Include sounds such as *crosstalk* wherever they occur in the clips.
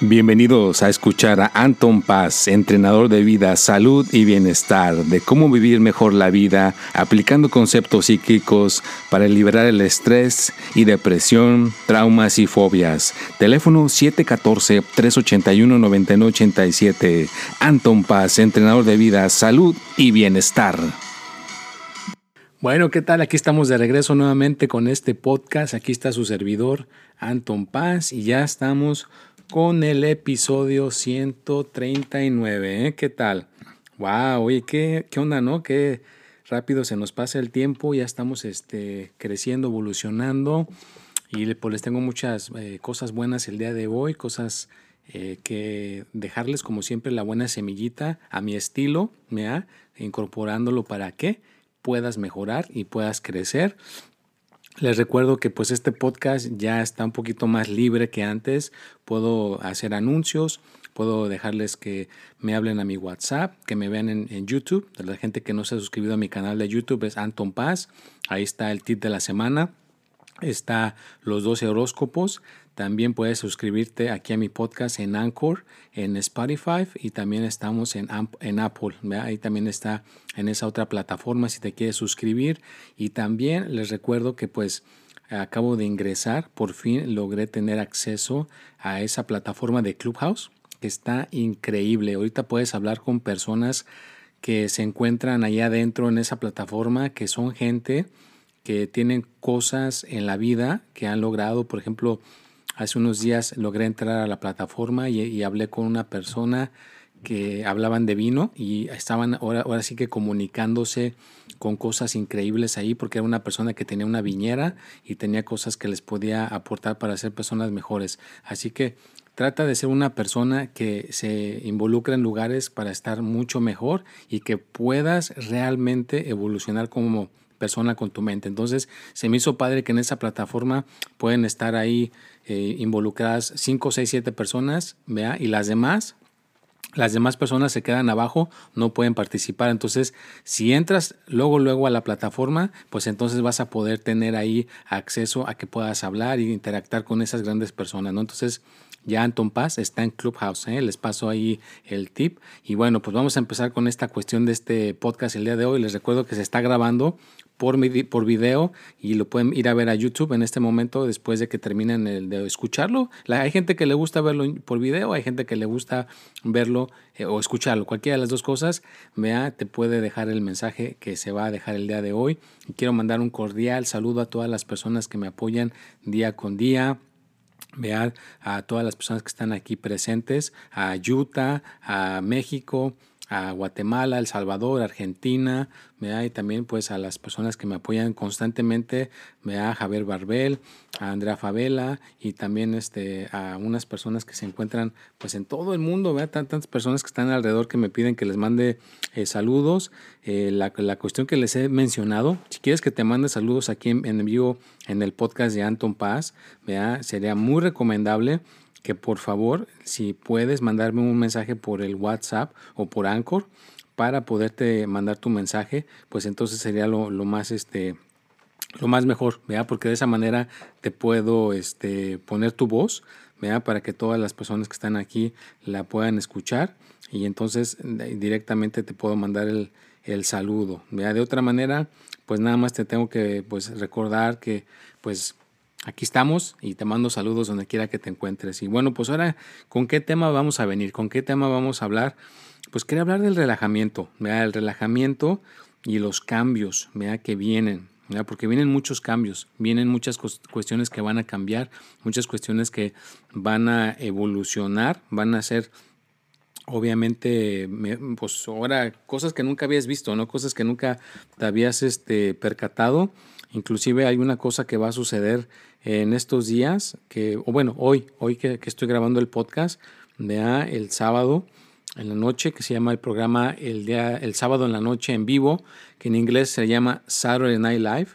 Bienvenidos a escuchar a Anton Paz, entrenador de vida, salud y bienestar, de cómo vivir mejor la vida, aplicando conceptos psíquicos para liberar el estrés y depresión, traumas y fobias. Teléfono 714-381-9987. Anton Paz, entrenador de vida, salud y bienestar. Bueno, ¿qué tal? Aquí estamos de regreso nuevamente con este podcast. Aquí está su servidor, Anton Paz, y ya estamos con el episodio 139. ¿eh? ¿Qué tal? ¡Wow! Oye, ¿qué, ¿qué onda, no? Qué rápido se nos pasa el tiempo, ya estamos este, creciendo, evolucionando y pues les tengo muchas eh, cosas buenas el día de hoy, cosas eh, que dejarles como siempre la buena semillita a mi estilo, ¿me incorporándolo para que puedas mejorar y puedas crecer. Les recuerdo que pues este podcast ya está un poquito más libre que antes. Puedo hacer anuncios, puedo dejarles que me hablen a mi WhatsApp, que me vean en, YouTube. De la gente que no se ha suscrito a mi canal de YouTube es Anton Paz. Ahí está el tip de la semana. Está los 12 horóscopos. También puedes suscribirte aquí a mi podcast en Anchor, en Spotify y también estamos en, en Apple. Ahí también está en esa otra plataforma si te quieres suscribir. Y también les recuerdo que pues acabo de ingresar, por fin logré tener acceso a esa plataforma de Clubhouse que está increíble. Ahorita puedes hablar con personas que se encuentran allá adentro en esa plataforma, que son gente que tienen cosas en la vida que han logrado, por ejemplo, Hace unos días logré entrar a la plataforma y, hablé con una persona que hablaban de vino y estaban ahora, ahora sí que comunicándose con cosas increíbles ahí porque era una persona que tenía una viñera y tenía cosas que les podía aportar para ser personas mejores. Así que trata de ser una persona que se involucra en lugares para estar mucho mejor y que puedas realmente evolucionar como persona con tu mente. Entonces se me hizo padre que en esa plataforma pueden estar ahí eh, involucradas 5, 6, 7 personas, ¿vea? Y las demás, las demás personas se quedan abajo, no pueden participar. Entonces, si entras luego, luego a la plataforma, pues entonces vas a poder tener ahí acceso a que puedas hablar y interactuar con esas grandes personas, ¿no? Entonces, ya Anton Paz está en Clubhouse, ¿eh? les paso ahí el tip. Y bueno, pues vamos a empezar con esta cuestión de este podcast el día de hoy. Les recuerdo que se está grabando por, por video y lo pueden ir a ver a YouTube en este momento después de que terminen el de escucharlo. hay gente que le gusta verlo por video, hay gente que le gusta verlo eh, o escucharlo. Cualquiera de las dos cosas, vea, te puede dejar el mensaje que se va a dejar el día de hoy. Y quiero mandar un cordial saludo a todas las personas que me apoyan día con día. Vea a todas las personas que están aquí presentes, a Utah, a México, a Guatemala, El Salvador, Argentina, me y también pues a las personas que me apoyan constantemente, me da Javier Barbel, a Andrea Favela y también este, a unas personas que se encuentran pues en todo el mundo, vea tantas personas que están alrededor que me piden que les mande eh, saludos. Eh, la, la, cuestión que les he mencionado, si quieres que te mande saludos aquí en, en vivo en el podcast de Anton Paz, vea sería muy recomendable que por favor, si puedes mandarme un mensaje por el WhatsApp o por Anchor para poderte mandar tu mensaje, pues entonces sería lo, más este lo más mejor, ¿vea? porque de esa manera te puedo este, poner tu voz, ¿vea? para que todas las personas que están aquí la puedan escuchar y entonces directamente te puedo mandar el, el saludo. ¿vea? De otra manera, pues nada más te tengo que pues, recordar que pues Aquí estamos y te mando saludos donde quiera que te encuentres. Y bueno, pues ahora, ¿con qué tema vamos a venir? ¿Con qué tema vamos a hablar? Pues quería hablar del relajamiento, ¿verdad? el relajamiento y los cambios ¿verdad? que vienen, ¿verdad? porque vienen muchos cambios, vienen muchas cuestiones que van a cambiar, muchas cuestiones que van a evolucionar, van a ser obviamente, pues ahora cosas que nunca habías visto, ¿no? Cosas que nunca te habías este, percatado. Inclusive hay una cosa que va a suceder en estos días, que, o bueno, hoy, hoy que, estoy grabando el podcast, vea el sábado en la noche, que se llama el programa el, día, el sábado en la noche en vivo, que en inglés se llama Saturday Night Live.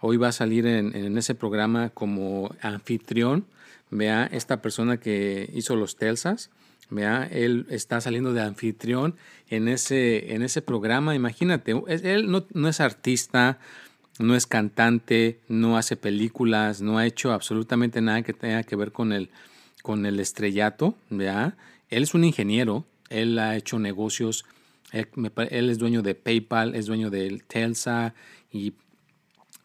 Hoy va a salir en, ese programa como anfitrión, vea esta persona que hizo los Telsas, vea, él está saliendo de anfitrión en ese, en ese programa, imagínate, él no es artista, no es cantante, no hace películas, no ha hecho absolutamente nada que tenga que ver con el, con el estrellato, ¿ya? Él es un ingeniero, él ha hecho negocios, él, es dueño de PayPal, es dueño de Telsa y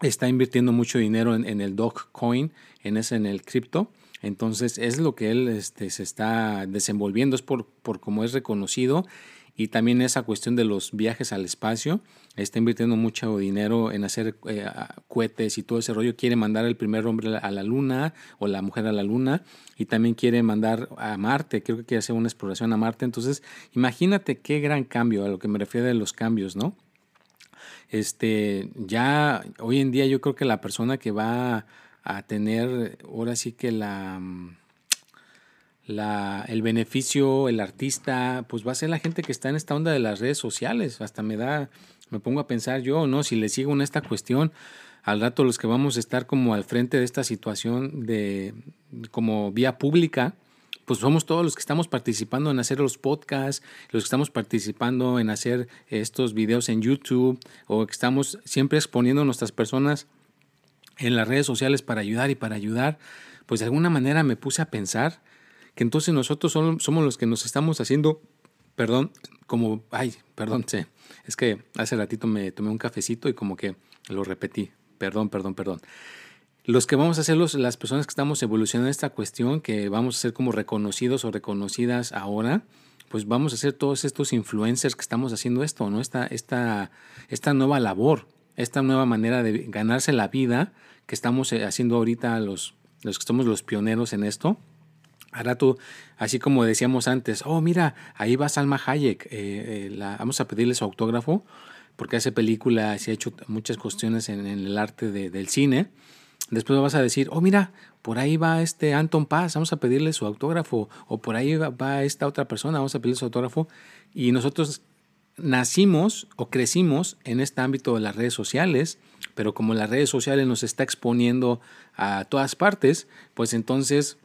está invirtiendo mucho dinero en, en el Dogecoin, en ese, en el cripto. Entonces es lo que él este, se está desenvolviendo, es por, por cómo es reconocido y también esa cuestión de los viajes al espacio. Está invirtiendo mucho dinero en hacer eh, cohetes y todo ese rollo. Quiere mandar el primer hombre a la luna o la mujer a la luna y también quiere mandar a Marte. Creo que quiere hacer una exploración a Marte. Entonces, imagínate qué gran cambio a lo que me refiero de los cambios, ¿no? Este, ya hoy en día yo creo que la persona que va a tener ahora sí que la el beneficio, el artista, pues va a ser la gente que está en esta onda de las redes sociales. Hasta me da, me pongo a pensar yo, ¿no? Si le sigo en esta cuestión, al rato los que vamos a estar como al frente de esta situación de como vía pública, pues somos todos los que estamos participando en hacer los podcasts, los que estamos participando en hacer estos videos en YouTube o que estamos siempre exponiendo a nuestras personas en las redes sociales para ayudar y para ayudar, pues de alguna manera me puse a pensar que entonces nosotros somos los que nos estamos haciendo, perdón, como, ay, perdón, sí, es que hace ratito me tomé un cafecito y como que lo repetí, perdón, perdón, perdón. Los que vamos a ser los, las personas que estamos evolucionando esta cuestión, que vamos a ser como reconocidos o reconocidas ahora, pues vamos a ser todos estos influencers que estamos haciendo esto, ¿no? Esta, esta, esta nueva labor, esta nueva manera de ganarse la vida que estamos eh, haciendo ahorita los, los que somos los pioneros en esto Ahora tú, así como decíamos antes, oh, mira, ahí va Salma Hayek, eh, eh, la, vamos a pedirle su autógrafo, porque hace películas y ha hecho muchas cuestiones en, el arte del cine. Después vas a decir, oh, mira, por ahí va este Anton Paz, vamos a pedirle su autógrafo, o por ahí va, va esta otra persona, vamos a pedirle su autógrafo. Y nosotros nacimos o crecimos en este ámbito de las redes sociales, pero como las redes sociales nos está exponiendo a todas partes, pues entonces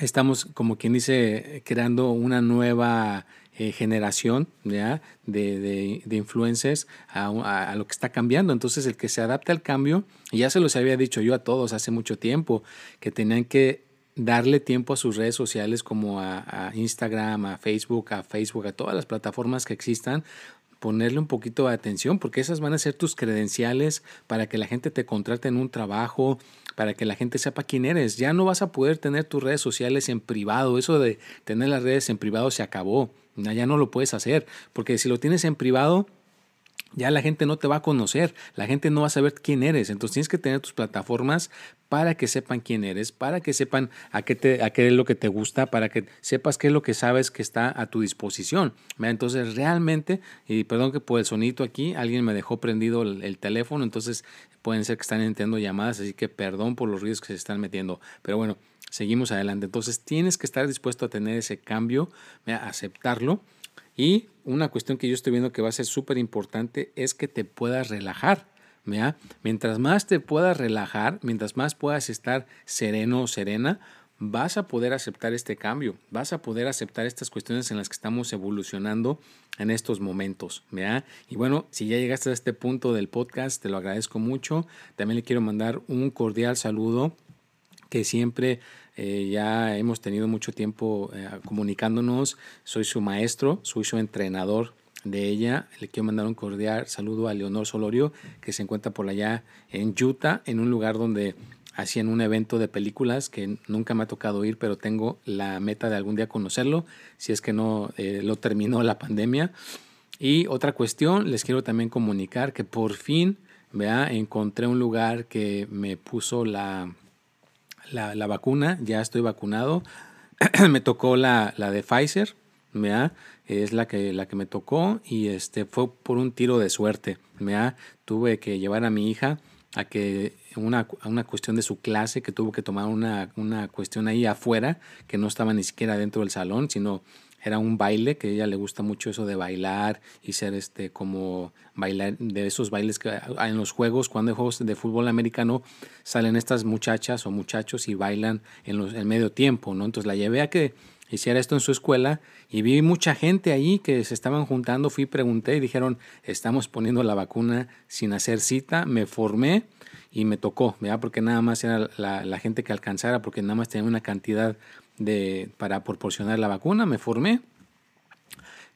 estamos, como quien dice, creando una nueva eh, generación ¿ya? De, de, de, influencers a, lo que está cambiando. Entonces, el que se adapte al cambio, ya se los había dicho yo a todos hace mucho tiempo, que tenían que darle tiempo a sus redes sociales como a, a Instagram, a Facebook, a Facebook, a todas las plataformas que existan, ponerle un poquito de atención porque esas van a ser tus credenciales para que la gente te contrate en un trabajo, para que la gente sepa quién eres. Ya no vas a poder tener tus redes sociales en privado. Eso de tener las redes en privado se acabó. Ya no lo puedes hacer porque si lo tienes en privado, ya la gente no te va a conocer, la gente no va a saber quién eres. Entonces tienes que tener tus plataformas para que sepan quién eres, para que sepan a qué, te, a qué es lo que te gusta, para que sepas qué es lo que sabes que está a tu disposición. Entonces realmente, y perdón que por el sonito aquí, alguien me dejó prendido el, teléfono, entonces pueden ser que están entrando llamadas, así que perdón por los ruidos que se están metiendo. Pero bueno, seguimos adelante. Entonces tienes que estar dispuesto a tener ese cambio, a aceptarlo y una cuestión que yo estoy viendo que va a ser súper importante es que te puedas relajar. Mientras más te puedas relajar, mientras más puedas estar sereno o serena, vas a poder aceptar este cambio, vas a poder aceptar estas cuestiones en las que estamos evolucionando en estos momentos. Y bueno, si ya llegaste a este punto del podcast, te lo agradezco mucho. También le quiero mandar un cordial saludo que siempre eh, ya hemos tenido mucho tiempo eh, comunicándonos. Soy su maestro, soy su entrenador de ella. Le quiero mandar un cordial saludo a Leonor Solorio, que se encuentra por allá en Utah, en un lugar donde hacían un evento de películas que nunca me ha tocado ir, pero tengo la meta de algún día conocerlo, si es que no eh, lo terminó la pandemia. Y otra cuestión, les quiero también comunicar que por fin, vea, encontré un lugar que me puso la, la, vacuna, ya estoy vacunado. *clears throat* me tocó la, la de Pfizer, es la que, la que me tocó y este, fue por un tiro de suerte. Tuve que llevar a mi hija a que una, una cuestión de su clase, que tuvo que tomar una, una cuestión ahí afuera, que no estaba ni siquiera dentro del salón, sino era un baile, que a ella le gusta mucho eso de bailar y ser este como bailar de esos bailes que en los juegos, cuando hay juegos de fútbol americano, salen estas muchachas o muchachos y bailan en, los, en medio tiempo, ¿no? Entonces la llevé a que hiciera esto en su escuela y vi mucha gente ahí que se estaban juntando, fui, pregunté y dijeron, estamos poniendo la vacuna sin hacer cita, me formé y me tocó, ¿verdad? Porque nada más era la, la gente que alcanzara, porque nada más tenía una cantidad de, para proporcionar la vacuna, me formé.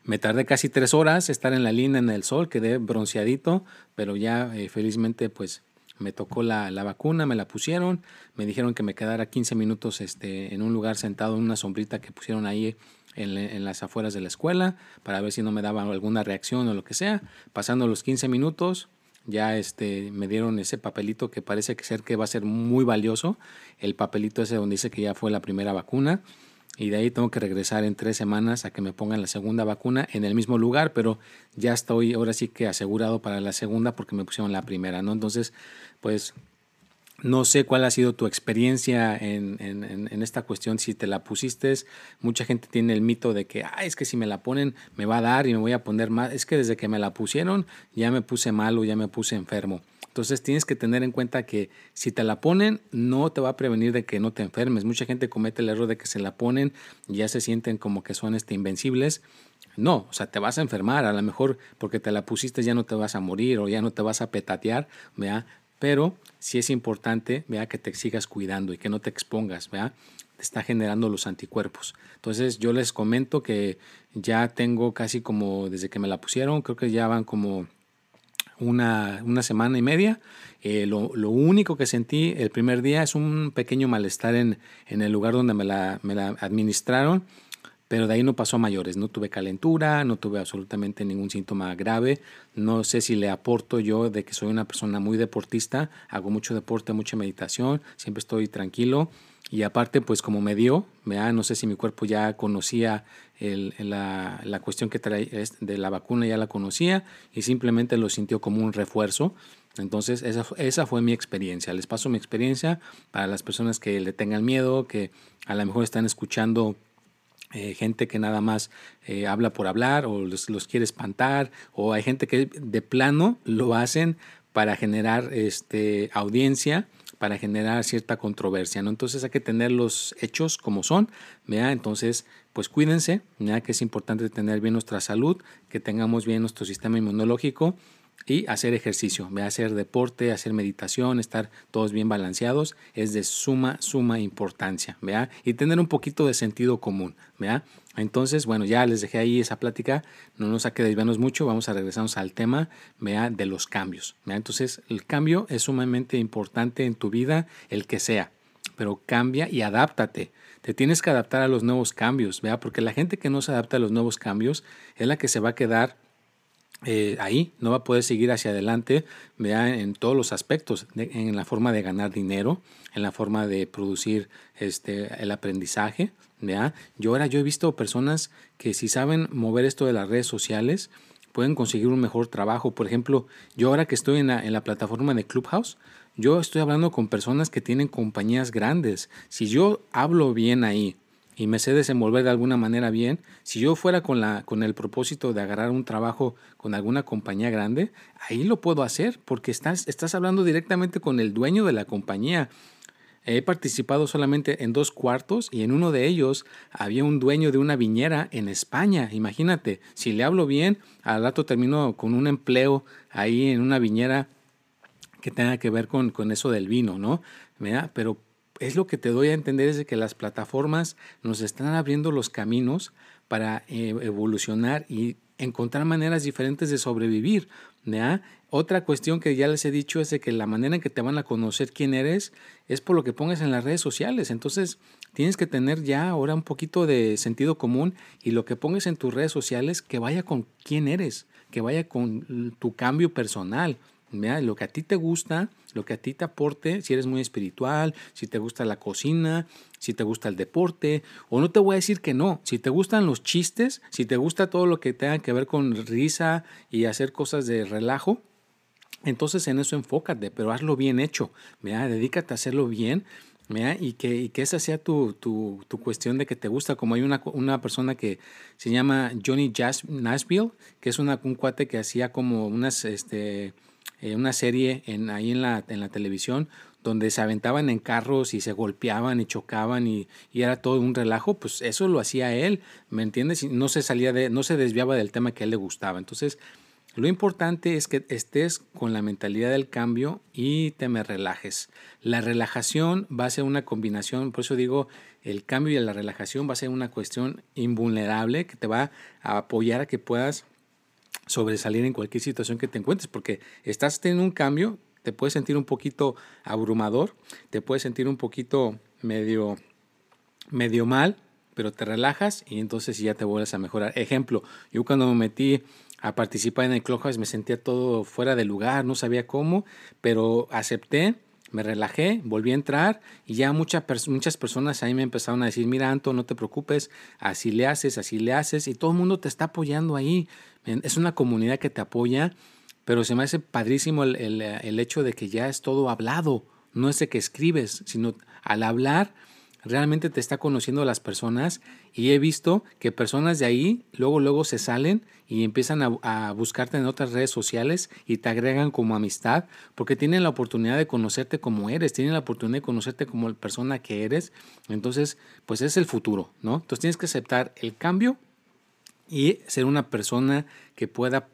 Me tardé casi tres horas estar en la línea en el sol, quedé bronceadito, pero ya eh, felizmente pues me tocó la, la, vacuna, me la pusieron, me dijeron que me quedara 15 minutos este, en un lugar sentado en una sombrita que pusieron ahí en, en, las afueras de la escuela para ver si no me daba alguna reacción o lo que sea. Pasando los 15 minutos, ya este, me dieron ese papelito que parece ser que va a ser muy valioso, el papelito ese donde dice que ya fue la primera vacuna y de ahí tengo que regresar en tres semanas a que me pongan la segunda vacuna en el mismo lugar, pero ya estoy ahora sí que asegurado para la segunda porque me pusieron la primera, ¿no? Entonces, pues no sé cuál ha sido tu experiencia en, en, esta cuestión, si te la pusiste, mucha gente tiene el mito de que, ah, es que si me la ponen me va a dar y me voy a poner mal, es que desde que me la pusieron ya me puse malo, ya me puse enfermo. Entonces tienes que tener en cuenta que si te la ponen, no te va a prevenir de que no te enfermes. Mucha gente comete el error de que se la ponen y ya se sienten como que son este, invencibles. No, o sea, te vas a enfermar, a lo mejor porque te la pusiste ya no te vas a morir o ya no te vas a petatear, ¿vea? Pero sí es importante, vea, que te sigas cuidando y que no te expongas, vea, te está generando los anticuerpos. Entonces yo les comento que ya tengo casi como desde que me la pusieron, creo que ya van como una, una semana y media. Eh, lo, lo, único que sentí el primer día es un pequeño malestar en, en el lugar donde me la, me la administraron, pero de ahí no pasó a mayores. No tuve calentura, no tuve absolutamente ningún síntoma grave. No sé si le aporto yo de que soy una persona muy deportista, hago mucho deporte, mucha meditación, siempre estoy tranquilo. Y aparte, pues como me dio, no sé si mi cuerpo ya conocía el, la, la, cuestión que trae de la vacuna, ya la conocía y simplemente lo sintió como un refuerzo. Entonces, esa, esa fue mi experiencia. Les paso mi experiencia para las personas que le tengan miedo, que a lo mejor están escuchando eh, gente que nada más eh, habla por hablar o los, los, quiere espantar, o hay gente que de plano lo hacen para generar este, audiencia para generar cierta controversia, ¿no? Entonces hay que tener los hechos como son. Entonces, pues cuídense, ¿vea? Que es importante tener bien nuestra salud, que tengamos bien nuestro sistema inmunológico y hacer ejercicio, hacer deporte, hacer meditación, estar todos bien balanceados, es de suma, suma importancia, ¿vea? Y tener un poquito de sentido común, ¿vea? Entonces, bueno, ya les dejé ahí esa plática, no nos saque desviarnos mucho, vamos a regresarnos al tema ¿vea? de los cambios. ¿vea? Entonces, el cambio es sumamente importante en tu vida, el que sea, pero cambia y adáptate. Te tienes que adaptar a los nuevos cambios, ¿vea? porque la gente que no se adapta a los nuevos cambios es la que se va a quedar eh, ahí, no va a poder seguir hacia adelante ¿vea? en todos los aspectos, en la forma de ganar dinero, en la forma de producir este, el aprendizaje, yo ahora yo he visto personas que si saben mover esto de las redes sociales, pueden conseguir un mejor trabajo. Por ejemplo, yo ahora que estoy en la, en la plataforma de Clubhouse, yo estoy hablando con personas que tienen compañías grandes. Si yo hablo bien ahí y me sé desenvolver de alguna manera bien, si yo fuera con, la, con el propósito de agarrar un trabajo con alguna compañía grande, ahí lo puedo hacer porque estás, estás hablando directamente con el dueño de la compañía. He participado solamente en dos cuartos y en uno de ellos había un dueño de una viñera en España. Imagínate, si le hablo bien, al rato termino con un empleo ahí en una viñera que tenga que ver con, con eso del vino, ¿no? Pero es lo que te doy a entender es de que las plataformas nos están abriendo los caminos para eh, evolucionar y encontrar maneras diferentes de sobrevivir. ¿ya? Otra cuestión que ya les he dicho es de que la manera en que te van a conocer quién eres es por lo que pongas en las redes sociales. Entonces tienes que tener ya ahora un poquito de sentido común y lo que pongas en tus redes sociales que vaya con quién eres, que vaya con tu cambio personal. Lo que a ti te gusta, lo que a ti te aporte, si eres muy espiritual, si te gusta la cocina, si te gusta el deporte, o no te voy a decir que no, si te gustan los chistes, si te gusta todo lo que tenga que ver con risa y hacer cosas de relajo, entonces en eso enfócate, pero hazlo bien hecho, ¿verdad? dedícate a hacerlo bien y que, esa sea tu, cuestión de que te gusta, como hay una, una persona que se llama Johnny Jazz Nashville, que es una, un cuate que hacía como unas, este, eh, una serie en, ahí en la, en la televisión donde se aventaban en carros y se golpeaban y chocaban y, y, era todo un relajo, pues eso lo hacía él, ¿me entiendes? no se salía de, no se desviaba del tema que a él le gustaba. Entonces, Lo importante es que estés con la mentalidad del cambio y te me relajes. La relajación va a ser una combinación, por eso digo, el cambio y la relajación va a ser una cuestión invulnerable que te va a apoyar a que puedas sobresalir en cualquier situación que te encuentres, porque estás teniendo un cambio, te puedes sentir un poquito abrumador, te puedes sentir un poquito medio, medio mal, pero te relajas y entonces ya te vuelves a mejorar. Ejemplo, yo cuando me metí a participar en el Clubhouse me sentía todo fuera de lugar, no sabía cómo, pero acepté, me relajé, volví a entrar y ya muchas, muchas personas ahí me empezaron a decir, mira Anto, no te preocupes, así le haces, así le haces y todo el mundo te está apoyando ahí. Es una comunidad que te apoya, pero se me hace padrísimo el, el, el hecho de que ya es todo hablado, no es de que escribes, sino al hablar realmente te está conociendo a las personas y he visto que personas de ahí luego luego se salen y empiezan a, buscarte en otras redes sociales y te agregan como amistad porque tienen la oportunidad de conocerte como eres, tienen la oportunidad de conocerte como la persona que eres. Entonces, pues es el futuro, ¿no? Entonces tienes que aceptar el cambio y ser una persona que pueda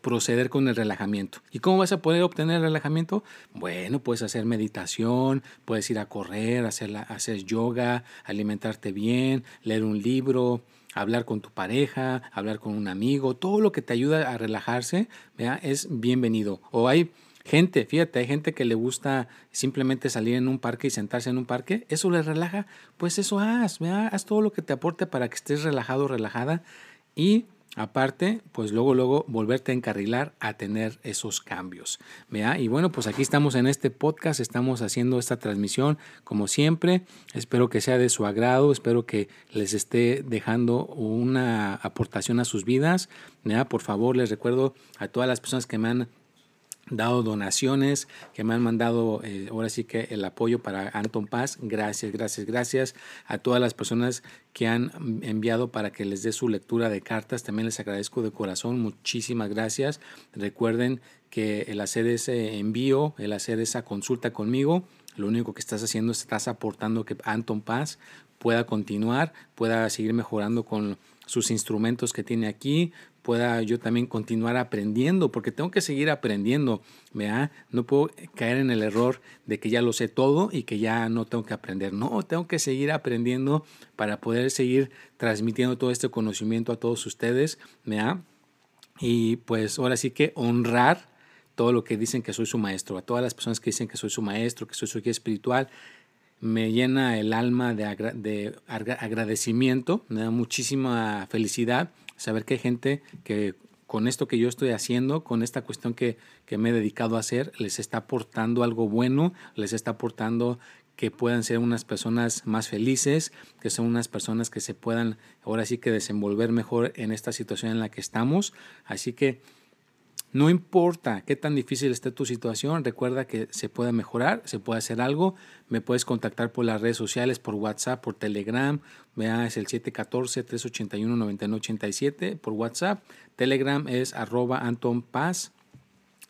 proceder con el relajamiento. ¿Y cómo vas a poder obtener el relajamiento? Bueno, puedes hacer meditación, puedes ir a correr, hacer, hacer yoga, alimentarte bien, leer un libro, hablar con tu pareja, hablar con un amigo, todo lo que te ayuda a relajarse, es bienvenido. O hay gente, fíjate, hay gente que le gusta simplemente salir en un parque y sentarse en un parque, eso le relaja, pues eso haz, haz todo lo que te aporte para que estés relajado, relajada y Aparte, pues luego, luego volverte a encarrilar a tener esos cambios. Y bueno, pues aquí estamos en este podcast, estamos haciendo esta transmisión como siempre. Espero que sea de su agrado, espero que les esté dejando una aportación a sus vidas. Por favor, les recuerdo a todas las personas que me han dado donaciones, que me han mandado eh, ahora sí que el apoyo para Anton Paz. Gracias, gracias, gracias a todas las personas que han enviado para que les dé su lectura de cartas. También les agradezco de corazón. Muchísimas gracias. Recuerden que el hacer ese envío, el hacer esa consulta conmigo, lo único que estás haciendo es estás aportando que Anton Paz pueda continuar, pueda seguir mejorando con sus instrumentos que tiene aquí, pueda yo también continuar aprendiendo, porque tengo que seguir aprendiendo, ¿verdad? No puedo caer en el error de que ya lo sé todo y que ya no tengo que aprender. No, tengo que seguir aprendiendo para poder seguir transmitiendo todo este conocimiento a todos ustedes, ¿verdad? Y pues ahora sí que honrar todo lo que dicen que soy su maestro, a todas las personas que dicen que soy su maestro, que soy su guía espiritual, me llena el alma de, de agradecimiento, me da muchísima felicidad saber que hay gente que con esto que yo estoy haciendo, con esta cuestión que, que me he dedicado a hacer, les está aportando algo bueno, les está aportando que puedan ser unas personas más felices, que son unas personas que se puedan ahora sí que desenvolver mejor en esta situación en la que estamos. Así que no importa qué tan difícil esté tu situación, recuerda que se puede mejorar, se puede hacer algo. Me puedes contactar por las redes sociales, por WhatsApp, por Telegram. Vea, es el 714-381-9987 por WhatsApp. Telegram es arroba Anton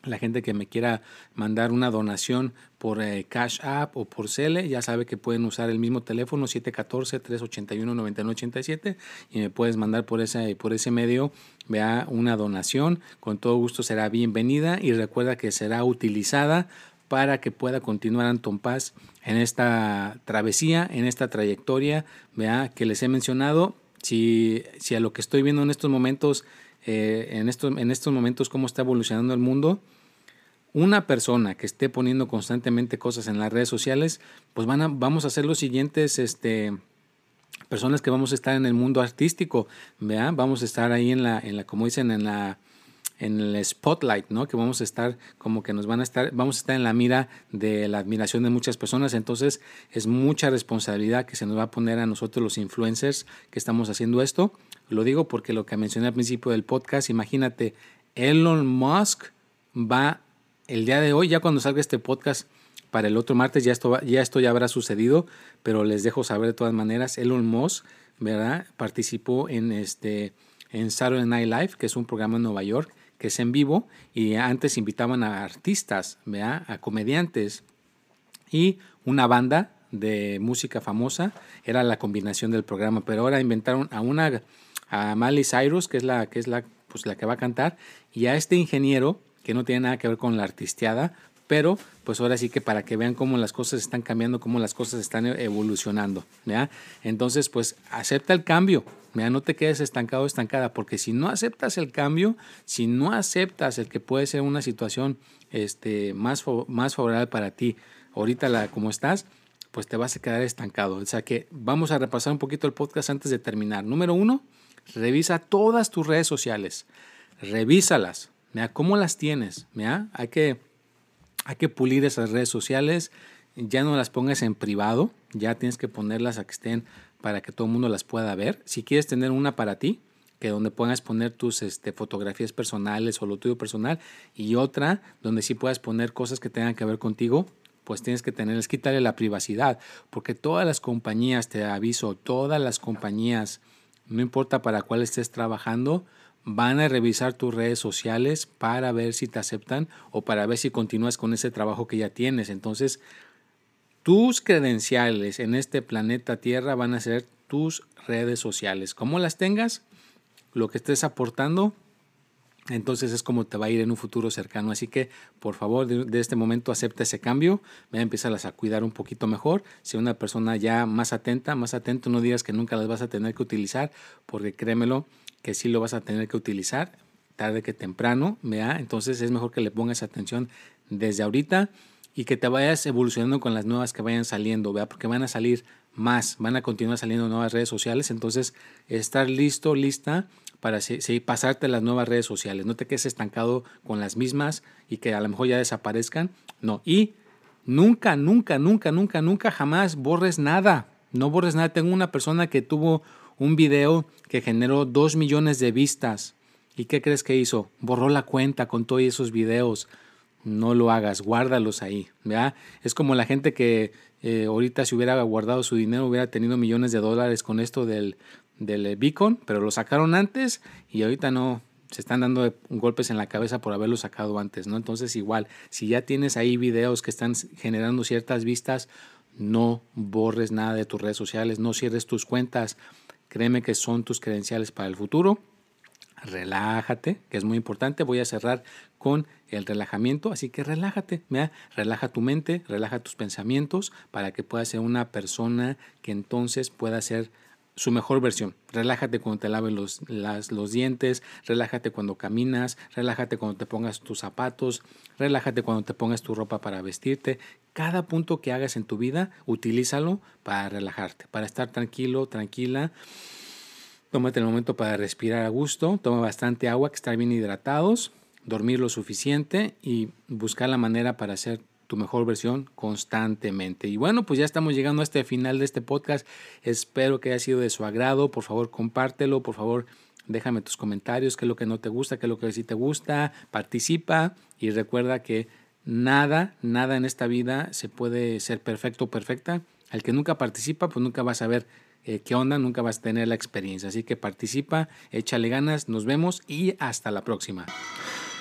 la gente que me quiera mandar una donación por eh, Cash App o por Cele, ya sabe que pueden usar el mismo teléfono 714-381-9987 y me puedes mandar por ese, por ese medio vea una donación. Con todo gusto será bienvenida y recuerda que será utilizada para que pueda continuar Anton Paz en esta travesía, en esta trayectoria vea que les he mencionado. Si, si a lo que estoy viendo en estos momentos eh, en, estos, en estos momentos cómo está evolucionando el mundo, una persona que esté poniendo constantemente cosas en las redes sociales, pues van a, vamos a hacer los siguientes este, personas que vamos a estar en el mundo artístico, ¿vea? vamos a estar ahí en la, en la, como dicen, en la en el spotlight, ¿no? Que vamos a estar como que nos van a estar, vamos a estar en la mira de la admiración de muchas personas. Entonces es mucha responsabilidad que se nos va a poner a nosotros los influencers que estamos haciendo esto. Lo digo porque lo que mencioné al principio del podcast, imagínate, Elon Musk va el día de hoy, ya cuando salga este podcast para el otro martes, ya esto, ya esto ya habrá sucedido, pero les dejo saber de todas maneras, Elon Musk, ¿verdad? Participó en este en Saturday Night Live, que es un programa en Nueva York, que es en vivo y antes invitaban a artistas, a comediantes. Y una banda de música famosa era la combinación del programa, pero ahora inventaron a una a Miley Cyrus, que es la que es la pues la que va a cantar, y a este ingeniero, que no tiene nada que ver con la artisteada, pero pues ahora sí que para que vean cómo las cosas están cambiando, cómo las cosas están evolucionando, ¿ya? Entonces, pues acepta el cambio, ¿ya? No te quedes estancado o estancada, porque si no aceptas el cambio, si no aceptas el que puede ser una situación este, más, más favorable para ti, ahorita la, como estás, pues te vas a quedar estancado. O sea que vamos a repasar un poquito el podcast antes de terminar. Número uno, revisa todas tus redes sociales, revísalas, ¿ya? ¿Cómo las tienes? ¿ya? Hay que hay que pulir esas redes sociales, ya no las pongas en privado, ya tienes que ponerlas a que estén para que todo el mundo las pueda ver. Si quieres tener una para ti, que donde puedas poner tus este, fotografías personales o lo tuyo personal, y otra donde sí puedas poner cosas que tengan que ver contigo, pues tienes que tener, es quitarle la privacidad, porque todas las compañías, te aviso, todas las compañías, no importa para cuál estés trabajando, van a revisar tus redes sociales para ver si te aceptan o para ver si continúas con ese trabajo que ya tienes. Entonces, tus credenciales en este planeta Tierra van a ser tus redes sociales. Como las tengas, lo que estés aportando, entonces es como te va a ir en un futuro cercano. Así que, por favor, de, este momento acepta ese cambio, ve a a cuidar un poquito mejor. Si una persona ya más atenta, más atento, no digas que nunca las vas a tener que utilizar, porque créemelo, que sí lo vas a tener que utilizar tarde que temprano, ¿vea? Entonces es mejor que le pongas atención desde ahorita y que te vayas evolucionando con las nuevas que vayan saliendo, ¿vea? Porque van a salir más, van a continuar saliendo nuevas redes sociales, entonces estar listo, lista para pasarte las nuevas redes sociales, no te quedes estancado con las mismas y que a lo mejor ya desaparezcan, no, y nunca, nunca, nunca, nunca, nunca, jamás borres nada, no borres nada, tengo una persona que tuvo un video que generó 2 millones de vistas. ¿Y qué crees que hizo? Borró la cuenta con todos esos videos. No lo hagas, guárdalos ahí. ¿ya? Es como la gente que eh, ahorita si hubiera guardado su dinero hubiera tenido millones de dólares con esto del, del eh, Beacon, pero lo sacaron antes y ahorita no, se están dando golpes en la cabeza por haberlo sacado antes, ¿no? Entonces igual, si ya tienes ahí videos que están generando ciertas vistas, no borres nada de tus redes sociales, no cierres tus cuentas, Créeme que son tus credenciales para el futuro. Relájate, que es muy importante. Voy a cerrar con el relajamiento, así que relájate, relaja tu mente, relaja tus pensamientos para que puedas ser una persona que entonces pueda ser su mejor versión. Relájate cuando te laves los, los dientes, relájate cuando caminas, relájate cuando te pongas tus zapatos, relájate cuando te pongas tu ropa para vestirte. Cada punto que hagas en tu vida, utilízalo para relajarte, para estar tranquilo, tranquila. Tómate el momento para respirar a gusto, toma bastante agua, que estar bien hidratados, dormir lo suficiente y buscar la manera para hacer tu mejor versión constantemente. Y bueno, pues ya estamos llegando a este final de este podcast. Espero que haya sido de su agrado. Por favor, compártelo. Por favor, déjame tus comentarios, qué es lo que no te gusta, qué es lo que sí te gusta. Participa y recuerda que nada, nada en esta vida se puede ser perfecto o perfecta. Al que nunca participa, pues nunca vas a ver eh, qué onda, nunca vas a tener la experiencia. Así que participa, échale ganas, nos vemos y hasta la próxima.